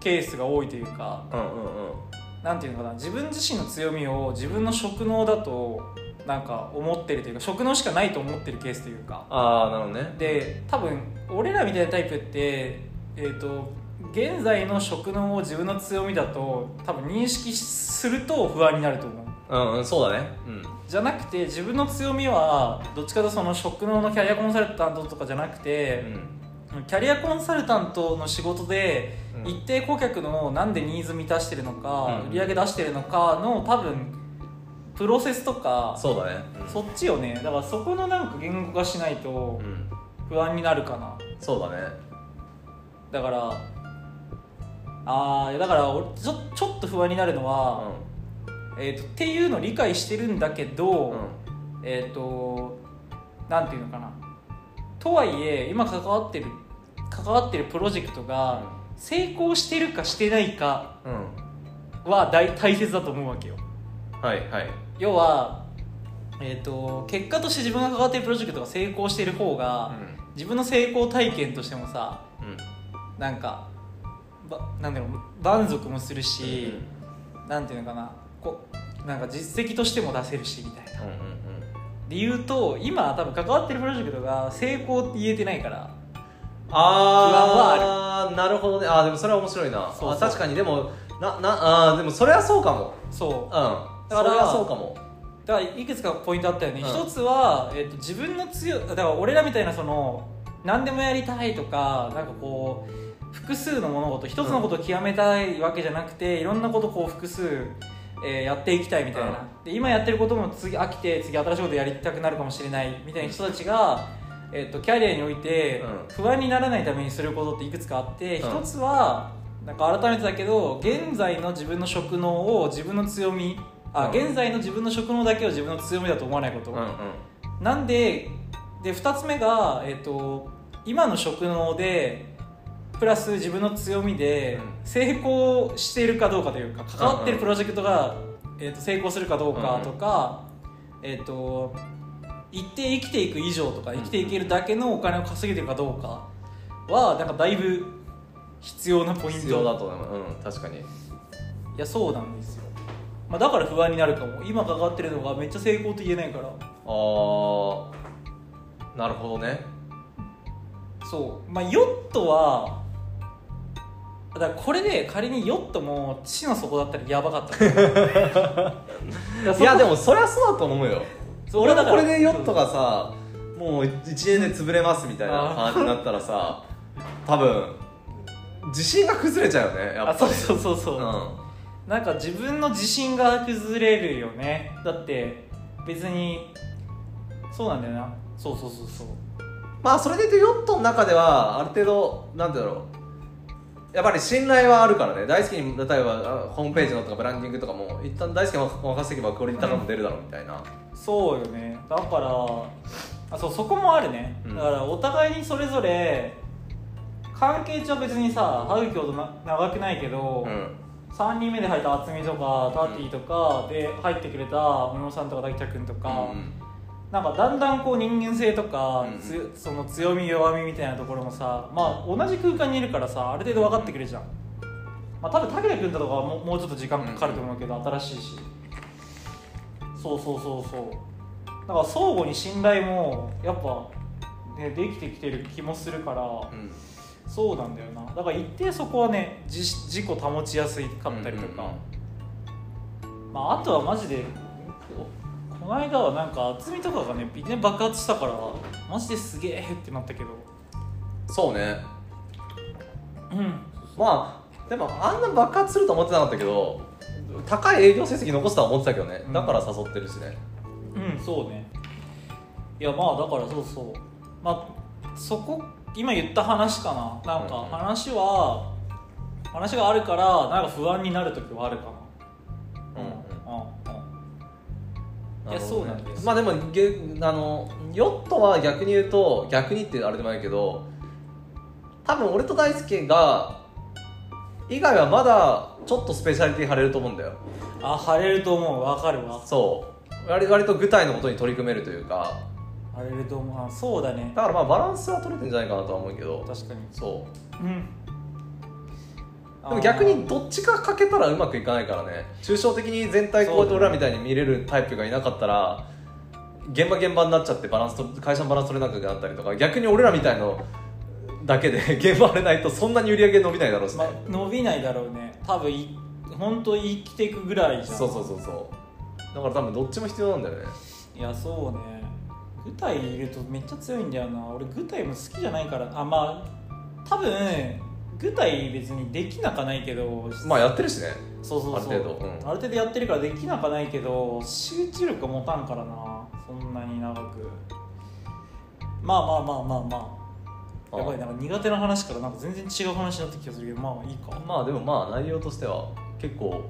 [SPEAKER 1] ケースが多いというか
[SPEAKER 2] うんうんうん。
[SPEAKER 1] なんていうのかな自分自身の強みを自分の職能だとなんか思ってるというか職能しかないと思ってるケースというか。
[SPEAKER 2] ああなるほどね。
[SPEAKER 1] で多分俺らみたいなタイプってえっ、と現在の職能を自分の強みだと多分認識すると不安になると思う。
[SPEAKER 2] うんうんそうだね。うん。
[SPEAKER 1] じゃなくて自分の強みはどっちかとその職能のキャリアコンサルタントとかじゃなくて、キャリアコンサルタントの仕事で
[SPEAKER 2] うん。
[SPEAKER 1] 一定顧客のなんでニーズ満たしてるのか、
[SPEAKER 2] うん
[SPEAKER 1] 売り上げ出してるのかの多分プロセスとか
[SPEAKER 2] そうだね。うん。
[SPEAKER 1] そっちをね。だからそこのなんか言語化しないと
[SPEAKER 2] うん。
[SPEAKER 1] 不安になるかな。
[SPEAKER 2] そうだね。
[SPEAKER 1] だからあーだから俺ちょちょっと不安になるのは、えー、とっていうのを理解してるんだけど、
[SPEAKER 2] うん。
[SPEAKER 1] えっ、となんていうのかな。とはいえ今関わってる関わってるプロジェクトが成功してるかしてないか
[SPEAKER 2] うん。
[SPEAKER 1] は大大切だと思うわけよ。
[SPEAKER 2] はいはい。
[SPEAKER 1] 要は、えー、と結果として自分が関わってるプロジェクトが成功してる方が、自分の成功体験としてもさ
[SPEAKER 2] うん。うん
[SPEAKER 1] なんかばなんだろう満足もするし、なんていうのかなこうなんか実績としても出せるしみたいな。
[SPEAKER 2] うんうんうん。
[SPEAKER 1] で言うと今多分関わってるプロジェクトが成功って言えてないから
[SPEAKER 2] ああなるほどね。あーでもそれは面白いな。
[SPEAKER 1] そう
[SPEAKER 2] 確かに。でもななあーでもそれはそうかも。
[SPEAKER 1] そう。
[SPEAKER 2] うん。
[SPEAKER 1] だから
[SPEAKER 2] それはそうかも。
[SPEAKER 1] だからいくつかポイントあったよね、
[SPEAKER 2] うん。
[SPEAKER 1] 一つは、えっと自分の強だから俺らみたいなその何でもやりたいとかなんかこう複数の物事一つのことを極めたいわけじゃなくて、いろんなことをこう複数、えーやっていきたいみたいな、
[SPEAKER 2] うん。
[SPEAKER 1] で今やってることも次飽きて次新しいことやりたくなるかもしれないみたいな人たちが、えっとキャリアにおいて
[SPEAKER 2] うん。
[SPEAKER 1] 不安にならないためにすることっていくつかあって、
[SPEAKER 2] うん。
[SPEAKER 1] 一つはなんか改めてだけど現在の自分の職能を自分の強みあ、
[SPEAKER 2] うん。
[SPEAKER 1] 現在の自分の職能だけを自分の強みだと思わないこと、
[SPEAKER 2] うんうん。
[SPEAKER 1] なんでで2つ目が、えっと今の職能でプラス自分の強みで
[SPEAKER 2] うん。
[SPEAKER 1] 成功しているかどうかというか関わってるプロジェクトが、えっと成功するかどうかとか、えっと一定生きていく以上とか生きていけるだけのお金を稼げてるかどうかはなんかだいぶ必要なポイント。
[SPEAKER 2] 必要だと思う。うん確かに。
[SPEAKER 1] いやそうなんですよ、まあ、だから不安になるかも。今関わってるのがめっちゃ成功と言えないから。
[SPEAKER 2] ああなるほどね。
[SPEAKER 1] そう。まあヨットはだからこれで仮にヨットも地の底だったらやばかった。い
[SPEAKER 2] いやでもそりゃそうだと思うよ。俺もこれでヨットがさもう1年で潰れますみたいな感じになったらさ多分自信が崩れちゃうよねやっぱり。
[SPEAKER 1] あそうそうそうそう、
[SPEAKER 2] うん。
[SPEAKER 1] なんか自分の自信が崩れるよね。だって別にそうなんだよな。そうそうそうそう。
[SPEAKER 2] まあそれで言うとヨットの中ではある程度なんてだろうやっぱり信頼はあるからね。大好きに例えばあホームページのとかブランディングとかも一旦大好きに任せてばクオリティ高くも出るだろうみたいな、
[SPEAKER 1] そうよね。だからあそうそこもあるね、
[SPEAKER 2] うん。
[SPEAKER 1] だからお互いにそれぞれ関係値は別にさ歯茎ほどな長くないけど、
[SPEAKER 2] うん。
[SPEAKER 1] 3人目で入った渥美とかターティーとかで入ってくれた小野さんとか大北君とか、
[SPEAKER 2] うん
[SPEAKER 1] なんかだんだんこう人間性とか、
[SPEAKER 2] うん
[SPEAKER 1] つその強み弱みみたいなところもさまあ同じ空間にいるからさある程度分かってくれるじゃん、まあ、多分武田君だとかはもうもうちょっと時間かかると思うけど、新しいし。そうそうそうそう。だから相互に信頼もやっぱ、ね、できてきてる気もするから、
[SPEAKER 2] うん。
[SPEAKER 1] そうなんだよな。だから一定そこはね自自己保ちやすいかったりとか、まあ、あとはマジでここの間はなんか厚みとかがねいきなり爆発したからマジですげえってなったけど。
[SPEAKER 2] そうね。
[SPEAKER 1] うん。
[SPEAKER 2] まあでもあんな爆発すると思ってなかったけど高い営業成績残すとは思ってたけどね。
[SPEAKER 1] うん。
[SPEAKER 2] だから誘ってるしね。
[SPEAKER 1] うんそうね。いやまあだからそうそう。まあそこ今言った話かな。なんか
[SPEAKER 2] うんうん。
[SPEAKER 1] 話は、話があるからなんか不安になる時はあるかないやそうなんです
[SPEAKER 2] まあでもげあのヨットは逆に言うと逆にってあれでもないけど多分俺と大輔が以外はまだちょっとスペシャリティ張れると思うんだよ。
[SPEAKER 1] あ晴れると思う。わかるわ。
[SPEAKER 2] そう。割割と具体のことに取り組めるというか。
[SPEAKER 1] 晴れると思う。あそうだね。
[SPEAKER 2] だからまあバランスは取れてんじゃないかなとは思うけど。
[SPEAKER 1] 確かに。
[SPEAKER 2] そ
[SPEAKER 1] うん
[SPEAKER 2] でも逆にどっちかかけたらうまくいかないからね。抽象的に全体こうやって俺らみたいに見れるタイプがいなかったら現場現場になっちゃってバランスと会社のバランス取れなくなったりとか逆に俺らみたいのだけで 現場荒れないとそんなに売り上げ伸びないだろうしね、
[SPEAKER 1] まあ、伸びないだろうね。多分い本当生きていくぐらいじゃん。
[SPEAKER 2] そうそうそうそう。だから多分どっちも必要なんだよね。
[SPEAKER 1] いやそうね。具体いるとめっちゃ強いんだよな。俺具体も好きじゃないから。あまあ多分具体別にできなかないけど
[SPEAKER 2] まあやってるしね。
[SPEAKER 1] そうそうそう。
[SPEAKER 2] ある程度。うん。
[SPEAKER 1] ある程度やってるからできなかないけど集中力が持たんからな。そんなに長く。まあまあまあまあまあ。やばいなんか苦手な話からなんか全然違う話になってきた気がするけどまあいいか。
[SPEAKER 2] まあでもまあ内容としては結構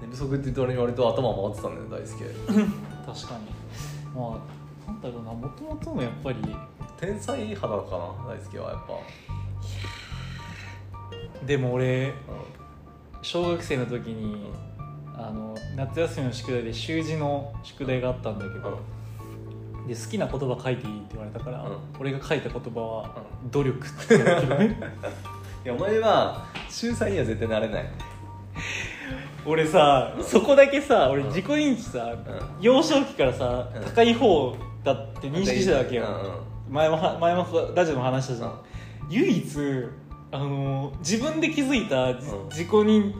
[SPEAKER 2] 寝不足って言って俺に割と頭回ってたんだよ大輔。
[SPEAKER 1] 確かに。まあなんだろうなもともとのやっぱり
[SPEAKER 2] 天才肌かな大輔はやっぱ、
[SPEAKER 1] でも俺
[SPEAKER 2] う
[SPEAKER 1] 小学生の時にあの夏休みの宿題で習字の宿題があったんだけど、で好きな言葉書いていいって言われたから、
[SPEAKER 2] うん。
[SPEAKER 1] 俺が書いた言葉は「努力」って言うんだけどね。
[SPEAKER 2] ん、いやお前は秀才には絶対なれない。
[SPEAKER 1] 俺さ、
[SPEAKER 2] うん。
[SPEAKER 1] そこだけさ俺
[SPEAKER 2] うん。
[SPEAKER 1] 自己認知さ、
[SPEAKER 2] う
[SPEAKER 1] 幼少期からさ、
[SPEAKER 2] うん。
[SPEAKER 1] 高い方だって認識してたわけよ、
[SPEAKER 2] うん
[SPEAKER 1] 前もは前もラジオでも話したじゃん。唯一あの自分で気づいた自己認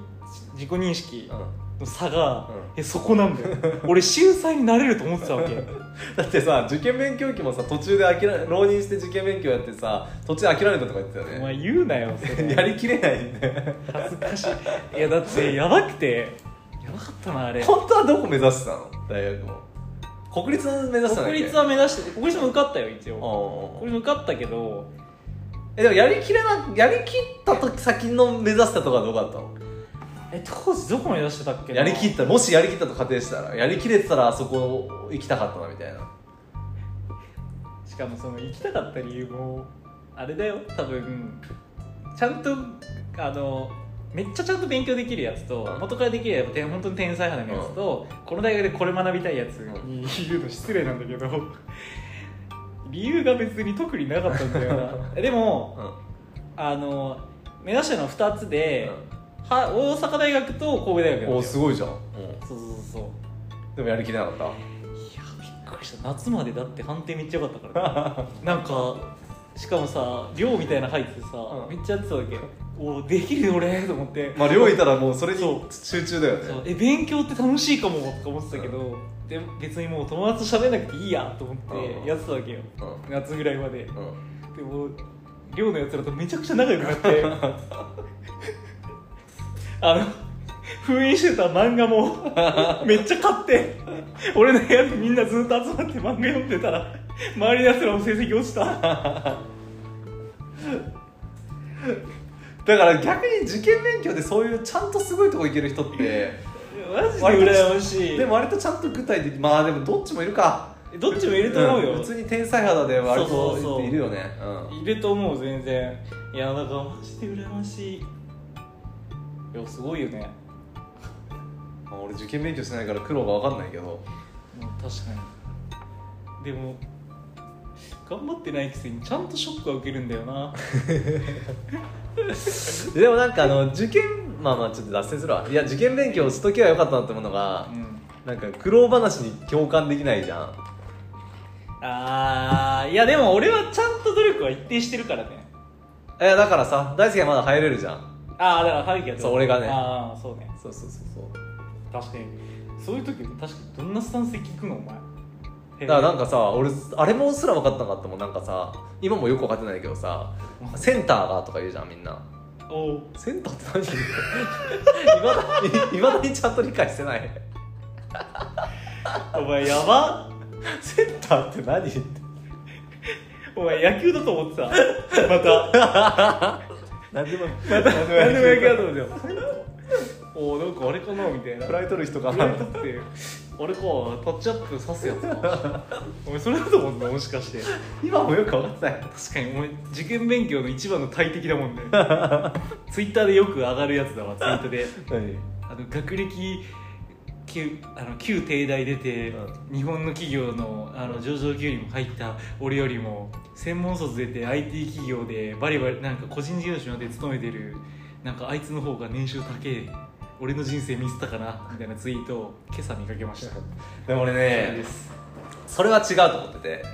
[SPEAKER 1] 自己認識
[SPEAKER 2] うん。
[SPEAKER 1] の差が、
[SPEAKER 2] うん。
[SPEAKER 1] えそこなんだよ。俺秀才になれると思ってたわけ。
[SPEAKER 2] だってさ受験勉強期もさ途中で諦め浪人して受験勉強やってさ途中で諦めたとか言ってたよね。
[SPEAKER 1] お前言うなよそれ。
[SPEAKER 2] やりきれないんで
[SPEAKER 1] 恥ずかしい。いやだってやばくて。やばかったなあれ。
[SPEAKER 2] 本当はどこ目指してたの？大学も。国立目指してたんだっけ？
[SPEAKER 1] 国立は目指してて国立も受かったよ一応。国立受かったけど
[SPEAKER 2] えでもやりきれなやりきった時先の目指したとこはどこだったの？
[SPEAKER 1] え当時どこ目指してたっけな？
[SPEAKER 2] やりきった。もしやりきったと仮定したらやりきれてたらあそこ行きたかったなみたいな。
[SPEAKER 1] しかもその行きたかった理由もあれだよ。多分ちゃんとあのめっちゃちゃんと勉強できるやつと
[SPEAKER 2] うん。
[SPEAKER 1] 元からできるやつて本当に天才派なやつと、この大学でこれ学びたいやつに言うの失礼なんだけど理由が別に特になかったんだよな。でもあの目指したのは2つで、は大阪大学と神戸大学
[SPEAKER 2] おおすごいじゃん、
[SPEAKER 1] そうそうそうそう。
[SPEAKER 2] でもやりきれなかった？
[SPEAKER 1] いやびっくりした。夏までだって判定めっちゃ良かったから、ね、なんかしかもさ寮みたいなの入っててさ、
[SPEAKER 2] うん。
[SPEAKER 1] めっちゃやってたわけおおできるよ俺と思って。
[SPEAKER 2] まあ寮いたらもうそれに
[SPEAKER 1] そ
[SPEAKER 2] 集中だよね。
[SPEAKER 1] え勉強って楽しいかもとか思ってたけど、で別にもう友達と喋んなくていいやと思って
[SPEAKER 2] うん。
[SPEAKER 1] やってたわけよ、
[SPEAKER 2] う
[SPEAKER 1] 夏ぐらいまで。でも寮のやつらとめちゃくちゃ仲良くなって。あの封印してた漫画も めっちゃ買って。俺の部屋でみんなずっと集まって漫画読んでたら周りのやつらも成績落ちた
[SPEAKER 2] だから逆に受験勉強でそういうちゃんとすごいとこ行ける人って
[SPEAKER 1] マジで羨ましい。
[SPEAKER 2] でも割とちゃんと具体的まあでもどっちもいるか。
[SPEAKER 1] どっちもいると思うよ、
[SPEAKER 2] ん。普通に天才肌で割といるよね。うん。
[SPEAKER 1] いると思う全然。いやだからマジで羨ましい。いやすごいよね。
[SPEAKER 2] まあ俺受験勉強しないから苦労が分かんないけど。
[SPEAKER 1] 確かに。でも頑張ってないくせにちゃんとショックは受けるんだよな
[SPEAKER 2] でもなんかあの受験まあまあちょっと脱線するわ。いや受験勉強しときはよかったなって思うのが
[SPEAKER 1] うん。
[SPEAKER 2] なんか苦労話に共感できないじゃん。
[SPEAKER 1] あーいやでも俺はちゃんと努力は一定してるからね。
[SPEAKER 2] いやだからさ大輔はまだ入れるじゃん。
[SPEAKER 1] ああだから春樹は
[SPEAKER 2] そう俺がね。
[SPEAKER 1] ああそうね。
[SPEAKER 2] そうそうそうそう。
[SPEAKER 1] 確かに。そういう時確かにどんなスタンスで聞くのお前
[SPEAKER 2] だからなんかさ俺あれもすら分かったなかったもん。なんかさ今もよく分かってないけどさセンターがとか言うじゃんみんな。
[SPEAKER 1] おう。
[SPEAKER 2] センターって何？いまだにいまだにちゃんと理解してない。
[SPEAKER 1] お前やば。
[SPEAKER 2] センターって何？って
[SPEAKER 1] お前野球だと思ってた。また。
[SPEAKER 2] 何でも
[SPEAKER 1] 何でも野球だと思ってたおおなんかあれかなみたいな。
[SPEAKER 2] フライ取る人か
[SPEAKER 1] フライ取ってあれかタッチアップ刺すやつか。お前それだと思うんだもしかして。
[SPEAKER 2] 今もよく分かってない。
[SPEAKER 1] 確かにお前受験勉強の一番の大敵だもんね。ツイッターでよく上がるやつだわツイートで。
[SPEAKER 2] 何
[SPEAKER 1] あの学歴旧あの旧帝大出て、日本の企業のあの上場給与にも入った俺よりも専門卒出て IT 企業でバリバリなんか個人事業主で勤めてるなんかあいつの方が年収高え俺の人生見せたかなみたいなツイートを今朝見かけました。
[SPEAKER 2] でも俺ねそれは違うと思ってて。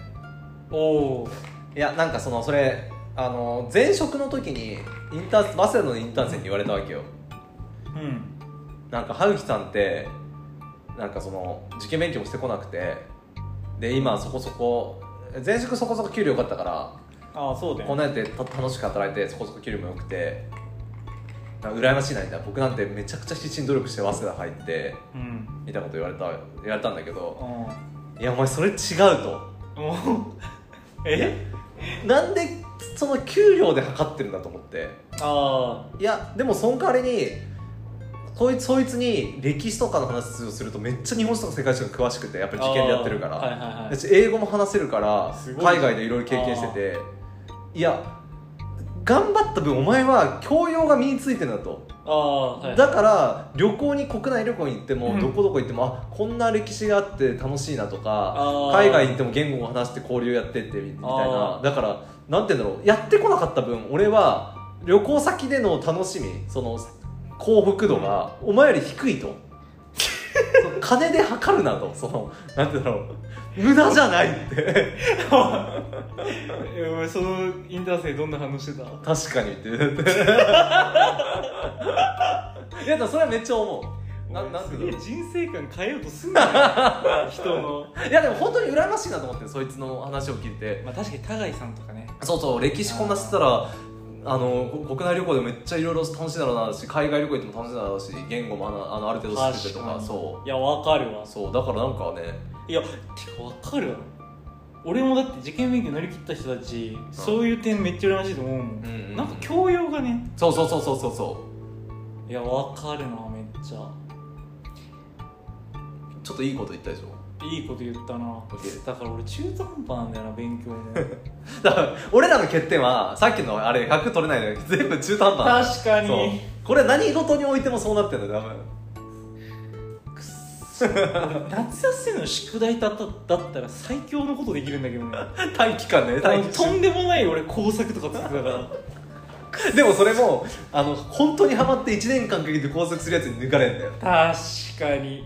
[SPEAKER 1] おお
[SPEAKER 2] いやなんかそのそれあの前職の時にインター早稲田のインターン生に言われたわけよ。
[SPEAKER 1] うん。
[SPEAKER 2] なんか春樹さんってなんかその受験勉強もしてこなくて。で今そこそこ前職そこそこ給料良かったから
[SPEAKER 1] ああそうだ
[SPEAKER 2] こんなんやってた楽しく働いてそこそこ給料も良くて羨ましいなみたいな。僕なんてめちゃくちゃ必死に努力して早稲田入って
[SPEAKER 1] うん。
[SPEAKER 2] みたいなこと言われた言われたんだけど
[SPEAKER 1] あ
[SPEAKER 2] いやお前それ違うと。
[SPEAKER 1] え？
[SPEAKER 2] なんでその給料で測ってるんだと思って。
[SPEAKER 1] あ
[SPEAKER 2] いやでもその代わりにこいつそいつに歴史とかの話をするとめっちゃ日本史とか世界史が詳しくてやっぱり受験でやってるから、
[SPEAKER 1] はいはいはい。
[SPEAKER 2] 英語も話せるから海外でいろいろ経験してて。いや頑張った分お前は教養が身についてるんだと、
[SPEAKER 1] ああはい。
[SPEAKER 2] だから旅行に国内旅行に行っても、
[SPEAKER 1] うん。
[SPEAKER 2] どこどこ行ってもあこんな歴史があって楽しいなとか海外行っても言語を話して交流やってってみみたいな。だからなんて言うんだろう。やってこなかった分俺は旅行先での楽しみその幸福度がお前より低いと金で測るなと。そのなんてだろう。無駄じゃないって。
[SPEAKER 1] えお前そのインターン生どんな反応してた？
[SPEAKER 2] 確かにって。言っていやそれはめっちゃ思う。ななんて
[SPEAKER 1] す
[SPEAKER 2] 言うんだろう。
[SPEAKER 1] げえ人生観変えようとすんなよ人の。
[SPEAKER 2] いやでも本当に羨ましいなと思ってそいつの話を聞いて。
[SPEAKER 1] まあ確かに田貝さんとかね。
[SPEAKER 2] そうそう歴史こんな知ってたらあのこ国内旅行でもめっちゃいろいろ楽しいだろうなし海外旅行行っても楽しいだろうし言語もあのあのある程度知っててとかそ
[SPEAKER 1] いやわかるわ。
[SPEAKER 2] うそう。だからなんかね。
[SPEAKER 1] いやてかわかるわ。俺もだって受験勉強乗り切った人たち、そういう点めっちゃ羨ましいと思うもん、
[SPEAKER 2] うんうんうん。
[SPEAKER 1] なんか教養がね。
[SPEAKER 2] そうそうそうそうそうそ
[SPEAKER 1] いやわかるなめっちゃ。
[SPEAKER 2] うちょっといいこと言ったでしょ
[SPEAKER 1] いいこと言ったな。だから俺中途半端なんだよな勉強も
[SPEAKER 2] だから俺らの欠点はさっきのあれ100取れないのに全部中途半端
[SPEAKER 1] 確かに。
[SPEAKER 2] これ何事においてもそうなってんだよ多分。
[SPEAKER 1] 夏休みの宿題だっただったら最強のことできるんだけどね。
[SPEAKER 2] 短期間ね短期
[SPEAKER 1] とんでもない俺工作とか作ってたから。
[SPEAKER 2] でもそれもあの本当にハマって1年間かけて拘束するやつに抜かれんだよ。
[SPEAKER 1] 確かに。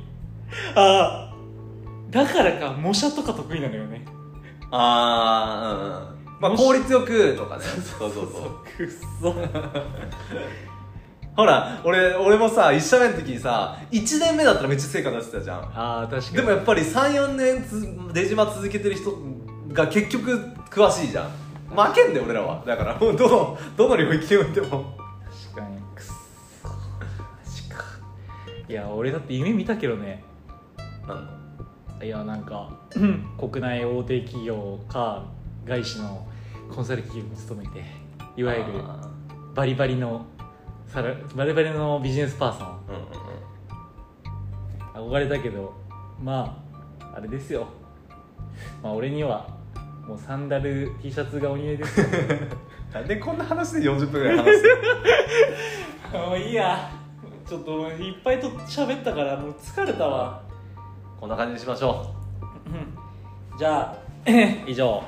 [SPEAKER 1] ああだからか模写とか得意なのよね。
[SPEAKER 2] ああうんうん。まあ効率よくとかね。そうそうそう。
[SPEAKER 1] くっそ
[SPEAKER 2] ほら俺俺もさ一社目の時にさ1年目だったらめっちゃ成果出してたじゃん。
[SPEAKER 1] ああ確かに。
[SPEAKER 2] でもやっぱり34年つ出島続けてる人が結局詳しいじゃん。負けんだよ俺らは。だからもうどのどの領域においても。
[SPEAKER 1] 確かに。くっそ。マジか。いや俺だって夢見たけどね。
[SPEAKER 2] なんだ？
[SPEAKER 1] いやなんか国内大手企業か外資のコンサル企業に勤めていわゆる
[SPEAKER 2] あ
[SPEAKER 1] バリバリのサラバリバリのビジネスパーソン。
[SPEAKER 2] ーうんうんうん。
[SPEAKER 1] 憧れたけどまああれですよ。まあ俺にはもうサンダル T シャツがお似合いです。よ
[SPEAKER 2] なんでこんな話で40分ぐらい話す
[SPEAKER 1] もういいや。ちょっといっぱいと喋ったからもう疲れたわ
[SPEAKER 2] こんな感じにしましょう。
[SPEAKER 1] じゃあ以上